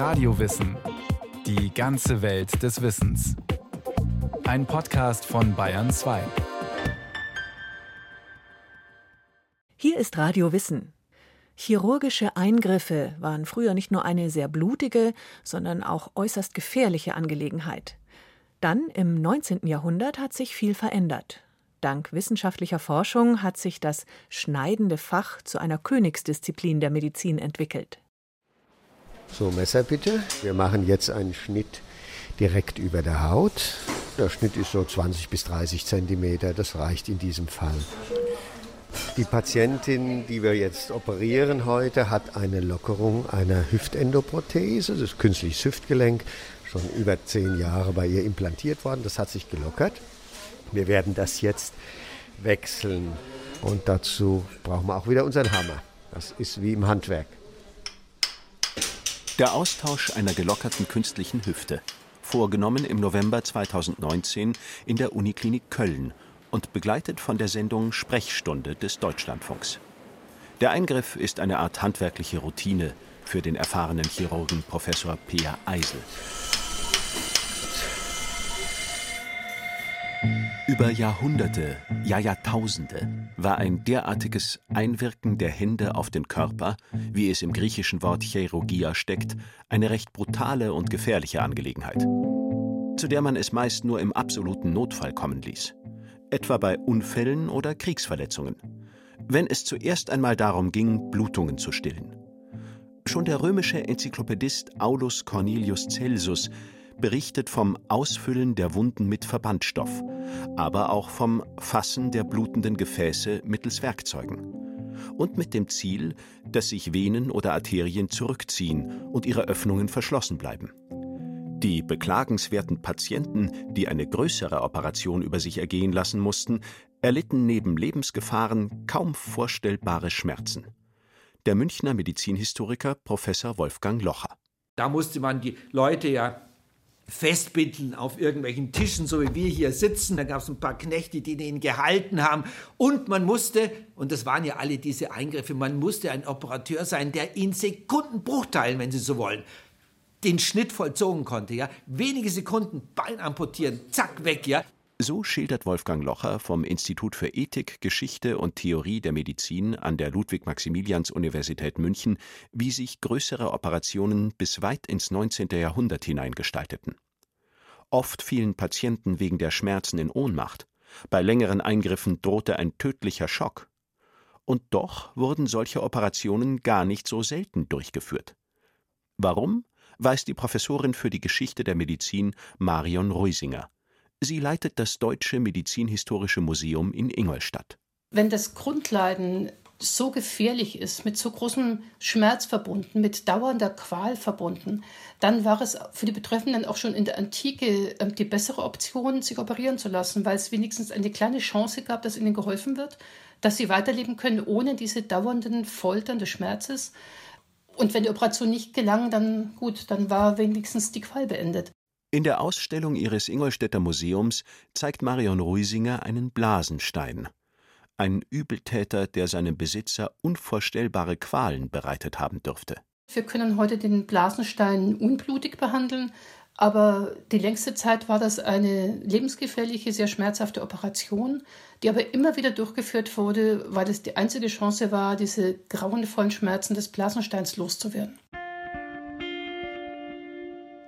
Radiowissen. Die ganze Welt des Wissens. Ein Podcast von Bayern 2. Hier ist Radio Wissen. Chirurgische Eingriffe waren früher nicht nur eine sehr blutige, sondern auch äußerst gefährliche Angelegenheit. Dann im 19. Jahrhundert hat sich viel verändert. Dank wissenschaftlicher Forschung hat sich das schneidende Fach zu einer Königsdisziplin der Medizin entwickelt. So, Messer bitte. Wir machen jetzt einen Schnitt direkt über der Haut. Der Schnitt ist so 20 bis 30 Zentimeter. Das reicht in diesem Fall. Die Patientin, die wir jetzt operieren heute, hat eine Lockerung einer Hüftendoprothese, das ist künstliches Hüftgelenk, schon über zehn Jahre bei ihr implantiert worden. Das hat sich gelockert. Wir werden das jetzt wechseln. Und dazu brauchen wir auch wieder unseren Hammer. Das ist wie im Handwerk. Der Austausch einer gelockerten künstlichen Hüfte. Vorgenommen im November 2019 in der Uniklinik Köln und begleitet von der Sendung Sprechstunde des Deutschlandfunks. Der Eingriff ist eine Art handwerkliche Routine für den erfahrenen Chirurgen Professor Peer Eisel. Über Jahrhunderte, ja Jahrtausende war ein derartiges Einwirken der Hände auf den Körper, wie es im griechischen Wort Chirurgia steckt, eine recht brutale und gefährliche Angelegenheit, zu der man es meist nur im absoluten Notfall kommen ließ, etwa bei Unfällen oder Kriegsverletzungen, wenn es zuerst einmal darum ging, Blutungen zu stillen. Schon der römische Enzyklopädist Aulus Cornelius Celsus berichtet vom Ausfüllen der Wunden mit Verbandstoff, aber auch vom Fassen der blutenden Gefäße mittels Werkzeugen. Und mit dem Ziel, dass sich Venen oder Arterien zurückziehen und ihre Öffnungen verschlossen bleiben. Die beklagenswerten Patienten, die eine größere Operation über sich ergehen lassen mussten, erlitten neben Lebensgefahren kaum vorstellbare Schmerzen. Der Münchner Medizinhistoriker Professor Wolfgang Locher. Da musste man die Leute ja festbinden auf irgendwelchen Tischen, so wie wir hier sitzen. Da gab es ein paar Knechte, die den gehalten haben. Und man musste, und das waren ja alle diese Eingriffe, man musste ein Operateur sein, der in Sekundenbruchteilen, wenn Sie so wollen, den Schnitt vollzogen konnte. Ja? Wenige Sekunden, Bein amputieren, zack, weg. Ja? So schildert Wolfgang Locher vom Institut für Ethik, Geschichte und Theorie der Medizin an der Ludwig-Maximilians-Universität München, wie sich größere Operationen bis weit ins 19. Jahrhundert hinein gestalteten. Oft fielen Patienten wegen der Schmerzen in Ohnmacht. Bei längeren Eingriffen drohte ein tödlicher Schock. Und doch wurden solche Operationen gar nicht so selten durchgeführt. Warum, weiß die Professorin für die Geschichte der Medizin Marion Reusinger. Sie leitet das Deutsche Medizinhistorische Museum in Ingolstadt. Wenn das Grundleiden so gefährlich ist, mit so großem Schmerz verbunden, mit dauernder Qual verbunden, dann war es für die Betreffenden auch schon in der Antike ähm, die bessere Option, sich operieren zu lassen, weil es wenigstens eine kleine Chance gab, dass ihnen geholfen wird, dass sie weiterleben können ohne diese dauernden Foltern des Schmerzes. Und wenn die Operation nicht gelang, dann gut, dann war wenigstens die Qual beendet. In der Ausstellung ihres Ingolstädter Museums zeigt Marion Ruisinger einen Blasenstein. Ein Übeltäter, der seinem Besitzer unvorstellbare Qualen bereitet haben dürfte. Wir können heute den Blasenstein unblutig behandeln, aber die längste Zeit war das eine lebensgefährliche, sehr schmerzhafte Operation, die aber immer wieder durchgeführt wurde, weil es die einzige Chance war, diese grauenvollen Schmerzen des Blasensteins loszuwerden.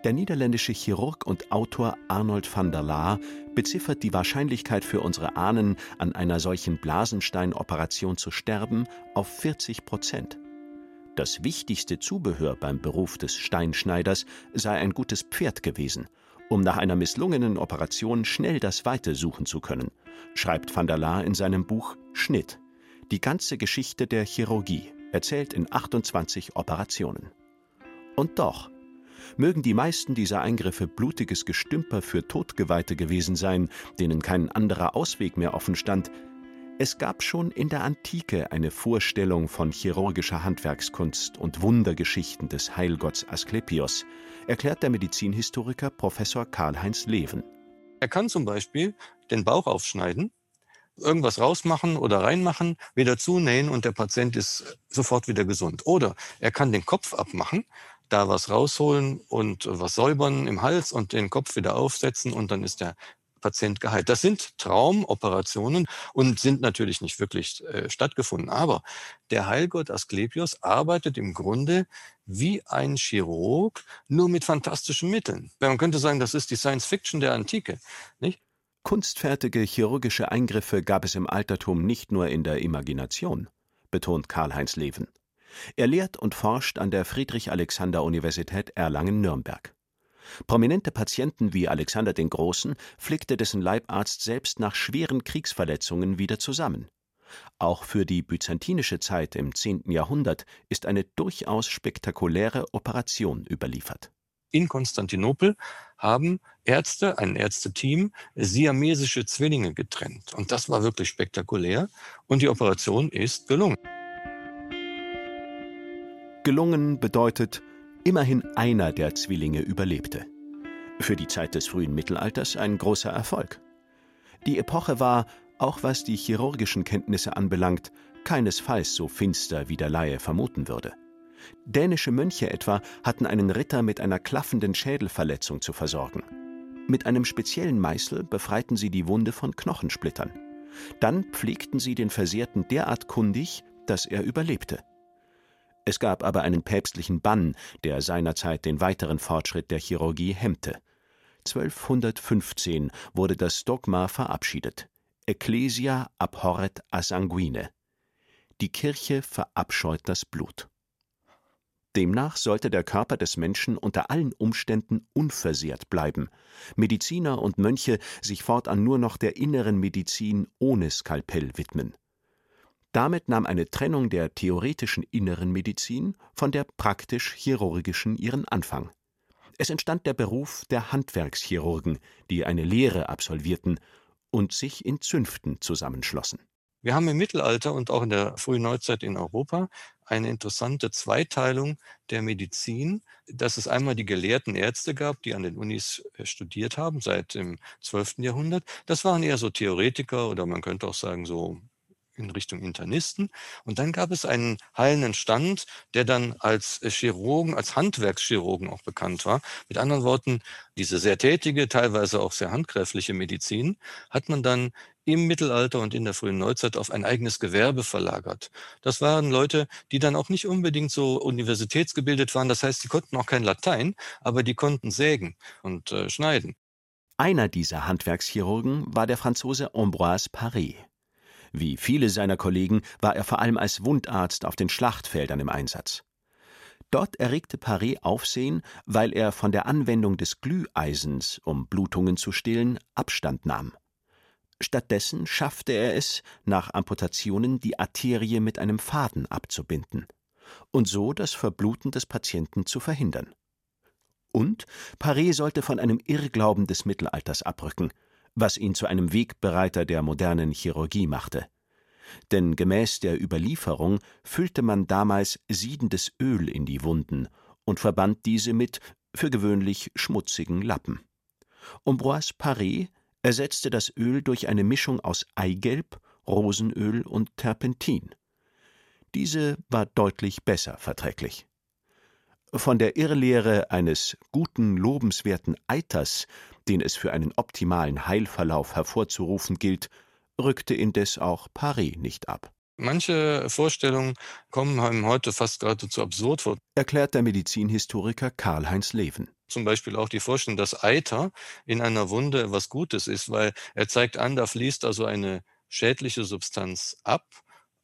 Der niederländische Chirurg und Autor Arnold van der Laar beziffert die Wahrscheinlichkeit für unsere Ahnen, an einer solchen Blasensteinoperation zu sterben, auf 40 Prozent. Das wichtigste Zubehör beim Beruf des Steinschneiders sei ein gutes Pferd gewesen, um nach einer misslungenen Operation schnell das Weite suchen zu können, schreibt van der Laar in seinem Buch Schnitt. Die ganze Geschichte der Chirurgie, erzählt in 28 Operationen. Und doch, mögen die meisten dieser Eingriffe blutiges Gestümper für Todgeweihte gewesen sein, denen kein anderer Ausweg mehr offen stand, es gab schon in der Antike eine Vorstellung von chirurgischer Handwerkskunst und Wundergeschichten des Heilgotts Asklepios, erklärt der Medizinhistoriker Professor Karl-Heinz Leven. Er kann zum Beispiel den Bauch aufschneiden, irgendwas rausmachen oder reinmachen, wieder zunähen und der Patient ist sofort wieder gesund. Oder er kann den Kopf abmachen, da was rausholen und was säubern im Hals und den Kopf wieder aufsetzen und dann ist der Patient geheilt. Das sind Traumoperationen und sind natürlich nicht wirklich äh, stattgefunden. Aber der Heilgott Asklepios arbeitet im Grunde wie ein Chirurg, nur mit fantastischen Mitteln. Man könnte sagen, das ist die Science Fiction der Antike. Nicht? Kunstfertige chirurgische Eingriffe gab es im Altertum nicht nur in der Imagination, betont Karl-Heinz Leven. Er lehrt und forscht an der Friedrich-Alexander-Universität Erlangen-Nürnberg. Prominente Patienten wie Alexander den Großen flickte dessen Leibarzt selbst nach schweren Kriegsverletzungen wieder zusammen. Auch für die byzantinische Zeit im 10. Jahrhundert ist eine durchaus spektakuläre Operation überliefert. In Konstantinopel haben Ärzte, ein Ärzteteam, siamesische Zwillinge getrennt. Und das war wirklich spektakulär. Und die Operation ist gelungen. Gelungen bedeutet, immerhin einer der Zwillinge überlebte. Für die Zeit des frühen Mittelalters ein großer Erfolg. Die Epoche war, auch was die chirurgischen Kenntnisse anbelangt, keinesfalls so finster, wie der Laie vermuten würde. Dänische Mönche etwa hatten einen Ritter mit einer klaffenden Schädelverletzung zu versorgen. Mit einem speziellen Meißel befreiten sie die Wunde von Knochensplittern. Dann pflegten sie den Versehrten derart kundig, dass er überlebte. Es gab aber einen päpstlichen Bann, der seinerzeit den weiteren Fortschritt der Chirurgie hemmte. 1215 wurde das Dogma verabschiedet. Ecclesia abhorret a sanguine. Die Kirche verabscheut das Blut. Demnach sollte der Körper des Menschen unter allen Umständen unversehrt bleiben, Mediziner und Mönche sich fortan nur noch der inneren Medizin ohne Skalpell widmen. Damit nahm eine Trennung der theoretischen inneren Medizin von der praktisch-chirurgischen ihren Anfang. Es entstand der Beruf der Handwerkschirurgen, die eine Lehre absolvierten und sich in Zünften zusammenschlossen. Wir haben im Mittelalter und auch in der frühen Neuzeit in Europa eine interessante Zweiteilung der Medizin, dass es einmal die gelehrten Ärzte gab, die an den Unis äh, studiert haben seit dem 12. Jahrhundert. Das waren eher so Theoretiker oder man könnte auch sagen so in Richtung Internisten. Und dann gab es einen heilenden Stand, der dann als Chirurgen, als Handwerkschirurgen auch bekannt war. Mit anderen Worten, diese sehr tätige, teilweise auch sehr handgreifliche Medizin hat man dann im Mittelalter und in der frühen Neuzeit auf ein eigenes Gewerbe verlagert. Das waren Leute, die dann auch nicht unbedingt so universitätsgebildet waren. Das heißt, die konnten auch kein Latein, aber die konnten sägen und äh, schneiden. Einer dieser Handwerkschirurgen war der Franzose Ambroise Paré. Wie viele seiner Kollegen war er vor allem als Wundarzt auf den Schlachtfeldern im Einsatz. Dort erregte Paré Aufsehen, weil er von der Anwendung des Glüheisens, um Blutungen zu stillen, Abstand nahm. Stattdessen schaffte er es, nach Amputationen die Arterie mit einem Faden abzubinden und so das Verbluten des Patienten zu verhindern. Und Paré sollte von einem Irrglauben des Mittelalters abrücken, was ihn zu einem Wegbereiter der modernen Chirurgie machte. Denn gemäß der Überlieferung füllte man damals siedendes Öl in die Wunden und verband diese mit für gewöhnlich schmutzigen Lappen. Ambroise Paré ersetzte das Öl durch eine Mischung aus Eigelb, Rosenöl und Terpentin. Diese war deutlich besser verträglich. Von der Irrlehre eines guten, lobenswerten Eiters den es für einen optimalen Heilverlauf hervorzurufen gilt, rückte indes auch Paris nicht ab. Manche Vorstellungen kommen einem heute fast geradezu absurd vor, erklärt der Medizinhistoriker Karl-Heinz Leven. Zum Beispiel auch die Vorstellung, dass Eiter in einer Wunde was Gutes ist, weil er zeigt an, da fließt also eine schädliche Substanz ab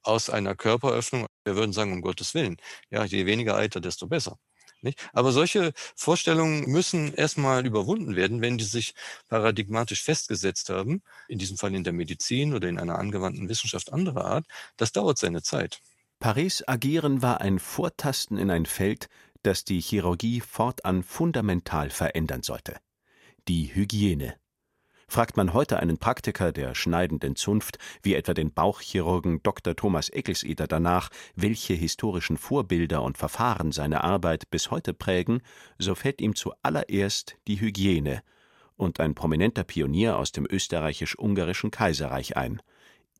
aus einer Körperöffnung. Wir würden sagen, um Gottes Willen, ja, je weniger Eiter, desto besser. Nicht? Aber solche Vorstellungen müssen erstmal überwunden werden, wenn die sich paradigmatisch festgesetzt haben, in diesem Fall in der Medizin oder in einer angewandten Wissenschaft anderer Art. Das dauert seine Zeit. Paris Agieren war ein Vortasten in ein Feld, das die Chirurgie fortan fundamental verändern sollte. Die Hygiene. Fragt man heute einen Praktiker der schneidenden Zunft, wie etwa den Bauchchirurgen Dr. Thomas Eckelseder danach, welche historischen Vorbilder und Verfahren seine Arbeit bis heute prägen, so fällt ihm zuallererst die Hygiene und ein prominenter Pionier aus dem österreichisch-ungarischen Kaiserreich ein,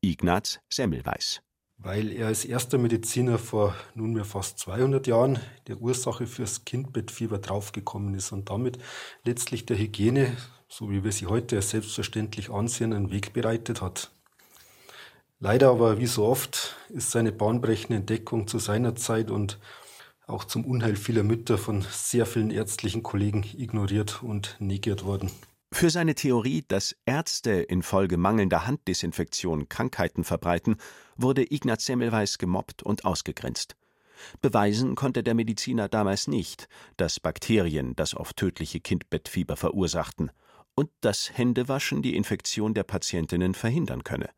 Ignaz Semmelweis. weil er als erster Mediziner vor nunmehr fast 200 Jahren der Ursache fürs Kindbettfieber draufgekommen ist und damit letztlich der Hygiene, so wie wir sie heute selbstverständlich ansehen, einen Weg bereitet hat. Leider aber, wie so oft, ist seine bahnbrechende Entdeckung zu seiner Zeit und auch zum Unheil vieler Mütter von sehr vielen ärztlichen Kollegen ignoriert und negiert worden. Für seine Theorie, dass Ärzte infolge mangelnder Handdesinfektion Krankheiten verbreiten, wurde Ignaz Semmelweis gemobbt und ausgegrenzt. Beweisen konnte der Mediziner damals nicht, dass Bakterien das oft tödliche Kindbettfieber verursachten und dass Händewaschen die Infektion der Patientinnen verhindern könne.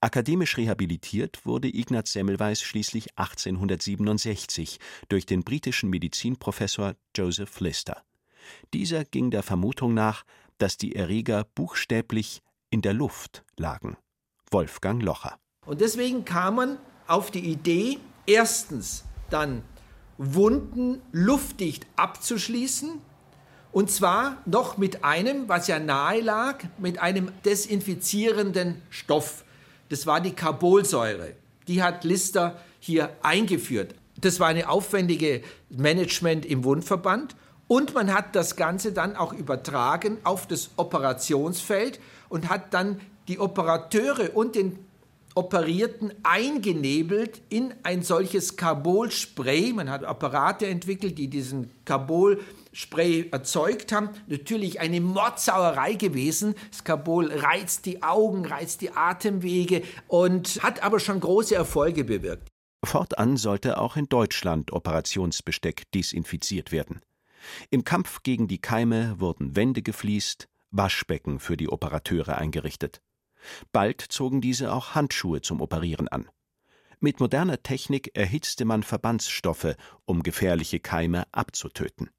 Akademisch rehabilitiert wurde Ignaz Semmelweis schließlich 1867 durch den britischen Medizinprofessor Joseph Lister. Dieser ging der Vermutung nach, dass die Erreger buchstäblich in der Luft lagen. Wolfgang Locher. Und deswegen kam man auf die Idee, erstens dann Wunden luftdicht abzuschließen, und zwar noch mit einem, was ja nahe lag, mit einem desinfizierenden Stoff. Das war die Carbolsäure. Die hat Lister hier eingeführt. Das war eine aufwendige Management im Wundverband. Und man hat das Ganze dann auch übertragen auf das Operationsfeld und hat dann die Operateure und den Operierten eingenebelt in ein solches Carbol-Spray. Man hat Apparate entwickelt, die diesen Carbol-Spray erzeugt haben. Natürlich eine Mordsauerei gewesen. Das Carbol reizt die Augen, reizt die Atemwege und hat aber schon große Erfolge bewirkt. Fortan sollte auch in Deutschland Operationsbesteck desinfiziert werden. Im Kampf gegen die Keime wurden Wände gefliest, Waschbecken für die Operateure eingerichtet. Bald zogen diese auch Handschuhe zum Operieren an. Mit moderner Technik erhitzte man Verbandsstoffe, um gefährliche Keime abzutöten.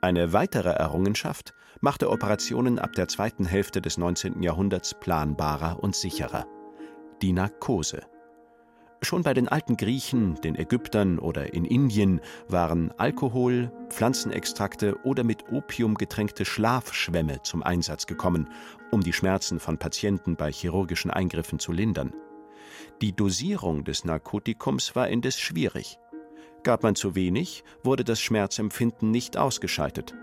Eine weitere Errungenschaft machte Operationen ab der zweiten Hälfte des 19. Jahrhunderts planbarer und sicherer. Die Narkose. Schon bei den alten Griechen, den Ägyptern oder in Indien waren Alkohol, Pflanzenextrakte oder mit Opium getränkte Schlafschwämme zum Einsatz gekommen, um die Schmerzen von Patienten bei chirurgischen Eingriffen zu lindern. Die Dosierung des Narkotikums war indes schwierig. Gab man zu wenig, wurde das Schmerzempfinden nicht ausgeschaltet.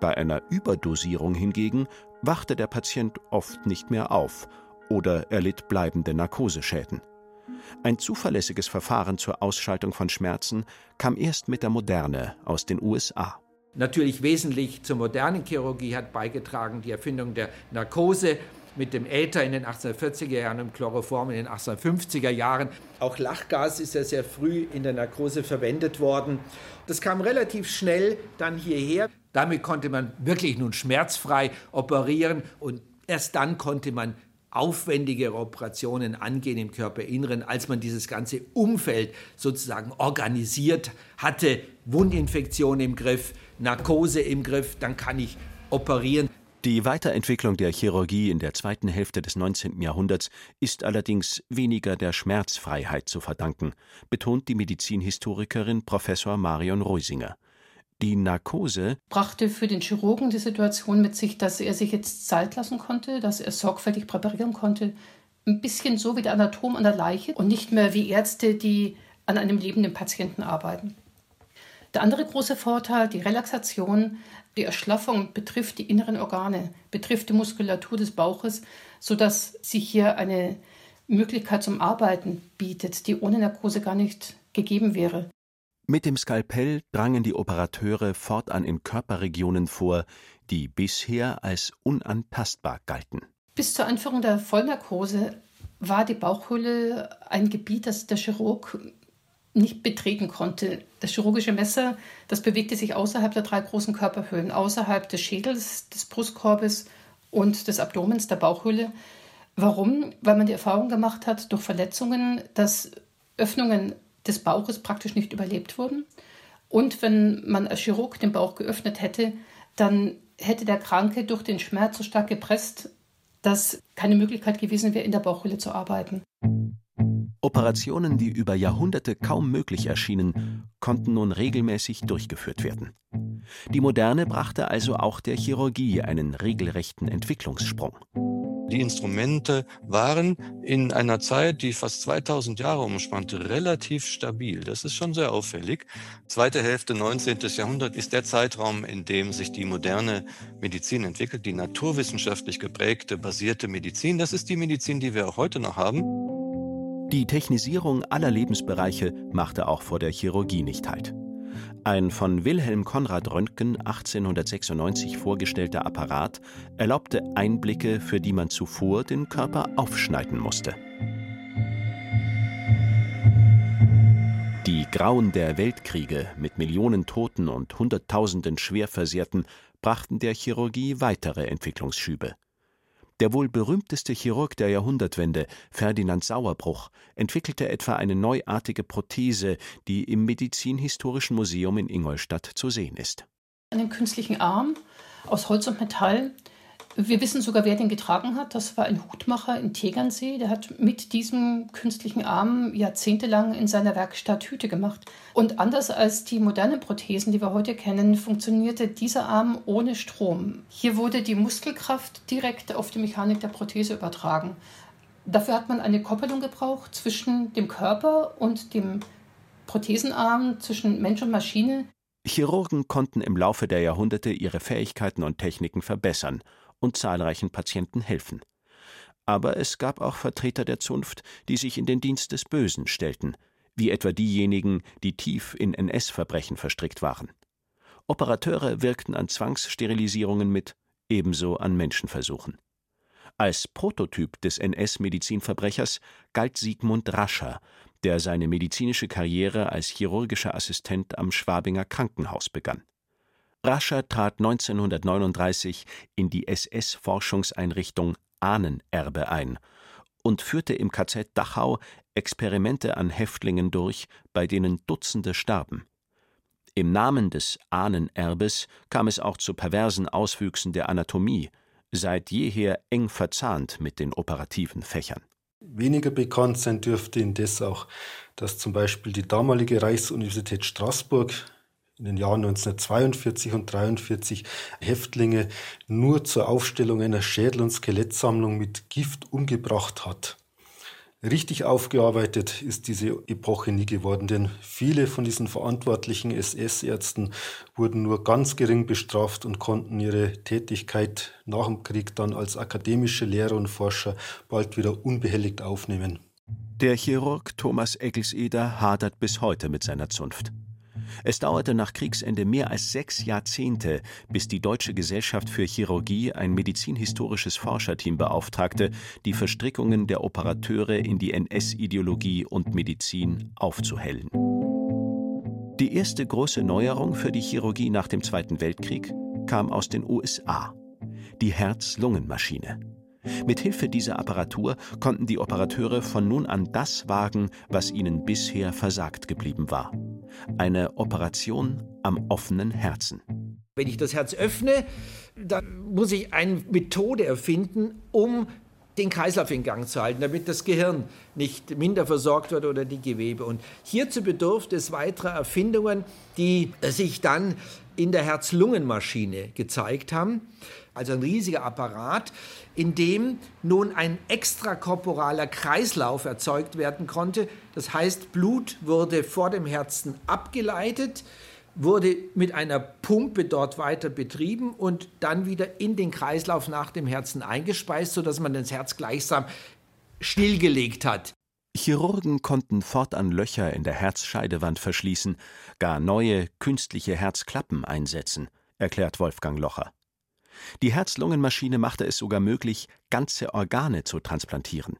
Bei einer Überdosierung hingegen wachte der Patient oft nicht mehr auf oder erlitt bleibende Narkoseschäden. Ein zuverlässiges Verfahren zur Ausschaltung von Schmerzen kam erst mit der Moderne aus den USA. Natürlich wesentlich zur modernen Chirurgie hat beigetragen die Erfindung der Narkose mit dem Äther in den 1840er Jahren und Chloroform in den 1850er Jahren. Auch Lachgas ist ja sehr früh in der Narkose verwendet worden. Das kam relativ schnell dann hierher. Damit konnte man wirklich nun schmerzfrei operieren und erst dann konnte man aufwendigere Operationen angehen im Körperinneren, als man dieses ganze Umfeld sozusagen organisiert hatte. Wundinfektion im Griff, Narkose im Griff, dann kann ich operieren. Die Weiterentwicklung der Chirurgie in der zweiten Hälfte des 19. Jahrhunderts ist allerdings weniger der Schmerzfreiheit zu verdanken, betont die Medizinhistorikerin Professor Marion Reusinger. Die Narkose brachte für den Chirurgen die Situation mit sich, dass er sich jetzt Zeit lassen konnte, dass er sorgfältig präparieren konnte. Ein bisschen so wie der Anatom an der Leiche und nicht mehr wie Ärzte, die an einem lebenden Patienten arbeiten. Der andere große Vorteil, die Relaxation, die Erschlaffung betrifft die inneren Organe, betrifft die Muskulatur des Bauches, sodass sich hier eine Möglichkeit zum Arbeiten bietet, die ohne Narkose gar nicht gegeben wäre. Mit dem Skalpell drangen die Operateure fortan in Körperregionen vor, die bisher als unantastbar galten. Bis zur Einführung der Vollnarkose war die Bauchhöhle ein Gebiet, das der Chirurg nicht betreten konnte. Das chirurgische Messer, das bewegte sich außerhalb der drei großen Körperhöhlen, außerhalb des Schädels, des Brustkorbes und des Abdomens, der Bauchhöhle. Warum? Weil man die Erfahrung gemacht hat, durch Verletzungen, dass Öffnungen des Bauches praktisch nicht überlebt wurden. Und wenn man als Chirurg den Bauch geöffnet hätte, dann hätte der Kranke durch den Schmerz so stark gepresst, dass keine Möglichkeit gewesen wäre, in der Bauchhöhle zu arbeiten. Operationen, die über Jahrhunderte kaum möglich erschienen, konnten nun regelmäßig durchgeführt werden. Die Moderne brachte also auch der Chirurgie einen regelrechten Entwicklungssprung. Die Instrumente waren in einer Zeit, die fast 2000 Jahre umspannte, relativ stabil. Das ist schon sehr auffällig. Zweite Hälfte 19. Jahrhundert ist der Zeitraum, in dem sich die moderne Medizin entwickelt, die naturwissenschaftlich geprägte, basierte Medizin. Das ist die Medizin, die wir auch heute noch haben. Die Technisierung aller Lebensbereiche machte auch vor der Chirurgie nicht Halt. Ein von Wilhelm Konrad Röntgen 1896 vorgestellter Apparat erlaubte Einblicke, für die man zuvor den Körper aufschneiden musste. Die Grauen der Weltkriege mit Millionen Toten und Hunderttausenden Schwerversehrten brachten der Chirurgie weitere Entwicklungsschübe. Der wohl berühmteste Chirurg der Jahrhundertwende, Ferdinand Sauerbruch, entwickelte etwa eine neuartige Prothese, die im Medizinhistorischen Museum in Ingolstadt zu sehen ist. Einen künstlichen Arm aus Holz und Metall, wir wissen sogar, wer den getragen hat. Das war ein Hutmacher in Tegernsee. Der hat mit diesem künstlichen Arm jahrzehntelang in seiner Werkstatt Hüte gemacht. Und anders als die modernen Prothesen, die wir heute kennen, funktionierte dieser Arm ohne Strom. Hier wurde die Muskelkraft direkt auf die Mechanik der Prothese übertragen. Dafür hat man eine Koppelung gebraucht zwischen dem Körper und dem Prothesenarm, zwischen Mensch und Maschine. Chirurgen konnten im Laufe der Jahrhunderte ihre Fähigkeiten und Techniken verbessern und zahlreichen Patienten helfen. Aber es gab auch Vertreter der Zunft, die sich in den Dienst des Bösen stellten, wie etwa diejenigen, die tief in NS-Verbrechen verstrickt waren. Operateure wirkten an Zwangssterilisierungen mit, ebenso an Menschenversuchen. Als Prototyp des NS-Medizinverbrechers galt Sigmund Rascher, der seine medizinische Karriere als chirurgischer Assistent am Schwabinger Krankenhaus begann. Rascher trat 1939 in die SS-Forschungseinrichtung Ahnenerbe ein und führte im KZ Dachau Experimente an Häftlingen durch, bei denen Dutzende starben. Im Namen des Ahnenerbes kam es auch zu perversen Auswüchsen der Anatomie, seit jeher eng verzahnt mit den operativen Fächern. Weniger bekannt sein dürfte indes auch, dass zum Beispiel die damalige Reichsuniversität Straßburg in den Jahren 1942 und 1943 Häftlinge nur zur Aufstellung einer Schädel- und Skelettsammlung mit Gift umgebracht hat. Richtig aufgearbeitet ist diese Epoche nie geworden, denn viele von diesen verantwortlichen SS-Ärzten wurden nur ganz gering bestraft und konnten ihre Tätigkeit nach dem Krieg dann als akademische Lehrer und Forscher bald wieder unbehelligt aufnehmen. Der Chirurg Thomas Eggelseder hadert bis heute mit seiner Zunft. Es dauerte nach Kriegsende mehr als sechs Jahrzehnte, bis die Deutsche Gesellschaft für Chirurgie ein medizinhistorisches Forscherteam beauftragte, die Verstrickungen der Operateure in die NS-Ideologie und Medizin aufzuhellen. Die erste große Neuerung für die Chirurgie nach dem Zweiten Weltkrieg kam aus den USA. Die Herz-Lungen-Maschine. Mit Hilfe dieser Apparatur konnten die Operateure von nun an das wagen, was ihnen bisher versagt geblieben war. Eine Operation am offenen Herzen. Wenn ich das Herz öffne, dann muss ich eine Methode erfinden, um den Kreislauf in Gang zu halten, damit das Gehirn nicht minder versorgt wird oder die Gewebe. Und hierzu bedurfte es weiterer Erfindungen, die sich dann in der Herz-Lungen-Maschine gezeigt haben. Also ein riesiger Apparat, in dem nun ein extrakorporaler Kreislauf erzeugt werden konnte. Das heißt, Blut wurde vor dem Herzen abgeleitet, wurde mit einer Pumpe dort weiter betrieben und dann wieder in den Kreislauf nach dem Herzen eingespeist, sodass man das Herz gleichsam stillgelegt hat. Chirurgen konnten fortan Löcher in der Herzscheidewand verschließen, gar neue künstliche Herzklappen einsetzen, erklärt Wolfgang Locher. Die Herz-Lungen-Maschine machte es sogar möglich, ganze Organe zu transplantieren.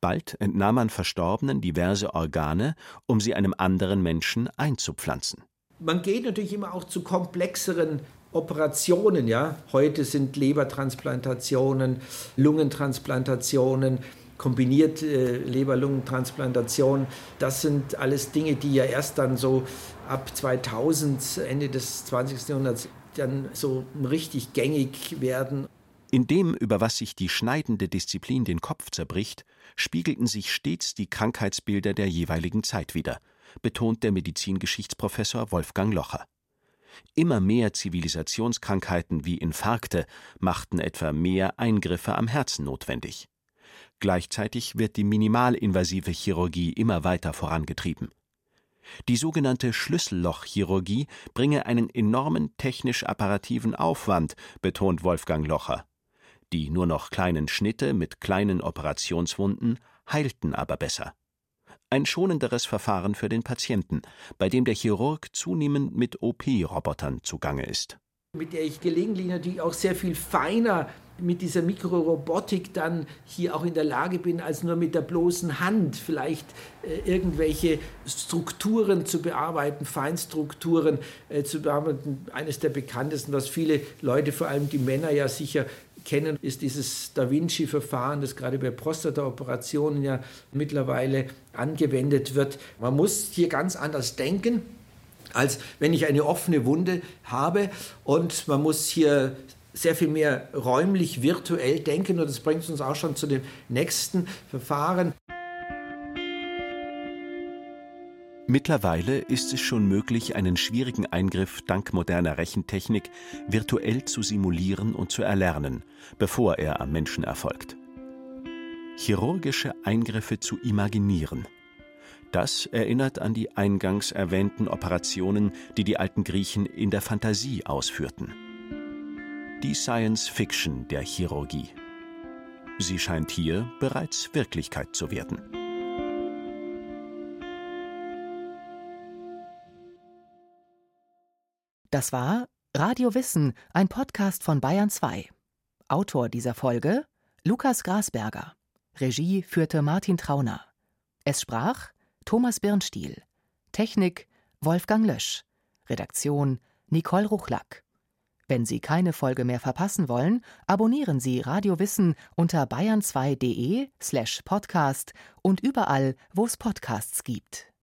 Bald entnahm man Verstorbenen diverse Organe, um sie einem anderen Menschen einzupflanzen. Man geht natürlich immer auch zu komplexeren Operationen, ja. Heute sind Lebertransplantationen, Lungentransplantationen, kombiniert äh, Leber-Lungentransplantation. Das sind alles Dinge, die ja erst dann so ab 2000, Ende des 20. Jahrhunderts dann so richtig gängig werden. In dem, über was sich die schneidende Disziplin den Kopf zerbricht, spiegelten sich stets die Krankheitsbilder der jeweiligen Zeit wider, betont der Medizingeschichtsprofessor Wolfgang Locher. Immer mehr Zivilisationskrankheiten wie Infarkte machten etwa mehr Eingriffe am Herzen notwendig. Gleichzeitig wird die minimalinvasive Chirurgie immer weiter vorangetrieben. Die sogenannte Schlüssellochchirurgie bringe einen enormen technisch-apparativen Aufwand, betont Wolfgang Locher. Die nur noch kleinen Schnitte mit kleinen Operationswunden heilten aber besser. Ein schonenderes Verfahren für den Patienten, bei dem der Chirurg zunehmend mit OP-Robotern zugange ist. Mit der ich gelegentlich natürlich auch sehr viel feiner mit dieser Mikrorobotik dann hier auch in der Lage bin, als nur mit der bloßen Hand vielleicht äh, irgendwelche Strukturen zu bearbeiten, Feinstrukturen äh, zu bearbeiten. Eines der bekanntesten, was viele Leute, vor allem die Männer ja sicher kennen, ist dieses Da Vinci-Verfahren, das gerade bei Prostata-Operationen ja mittlerweile angewendet wird. Man muss hier ganz anders denken als wenn ich eine offene Wunde habe und man muss hier sehr viel mehr räumlich, virtuell denken und das bringt uns auch schon zu dem nächsten Verfahren. Mittlerweile ist es schon möglich, einen schwierigen Eingriff dank moderner Rechentechnik virtuell zu simulieren und zu erlernen, bevor er am Menschen erfolgt. Chirurgische Eingriffe zu imaginieren. Das erinnert an die eingangs erwähnten Operationen, die die alten Griechen in der Fantasie ausführten. Die Science Fiction der Chirurgie. Sie scheint hier bereits Wirklichkeit zu werden. Das war Radio Wissen, ein Podcast von Bayern 2. Autor dieser Folge Lukas Grasberger. Regie führte Martin Trauner. Es sprach Thomas Birnstiel. Technik Wolfgang Lösch. Redaktion Nicole Ruchlack. Wenn Sie keine Folge mehr verpassen wollen, abonnieren Sie Radio Wissen unter bayern2.de slash podcast und überall, wo es Podcasts gibt.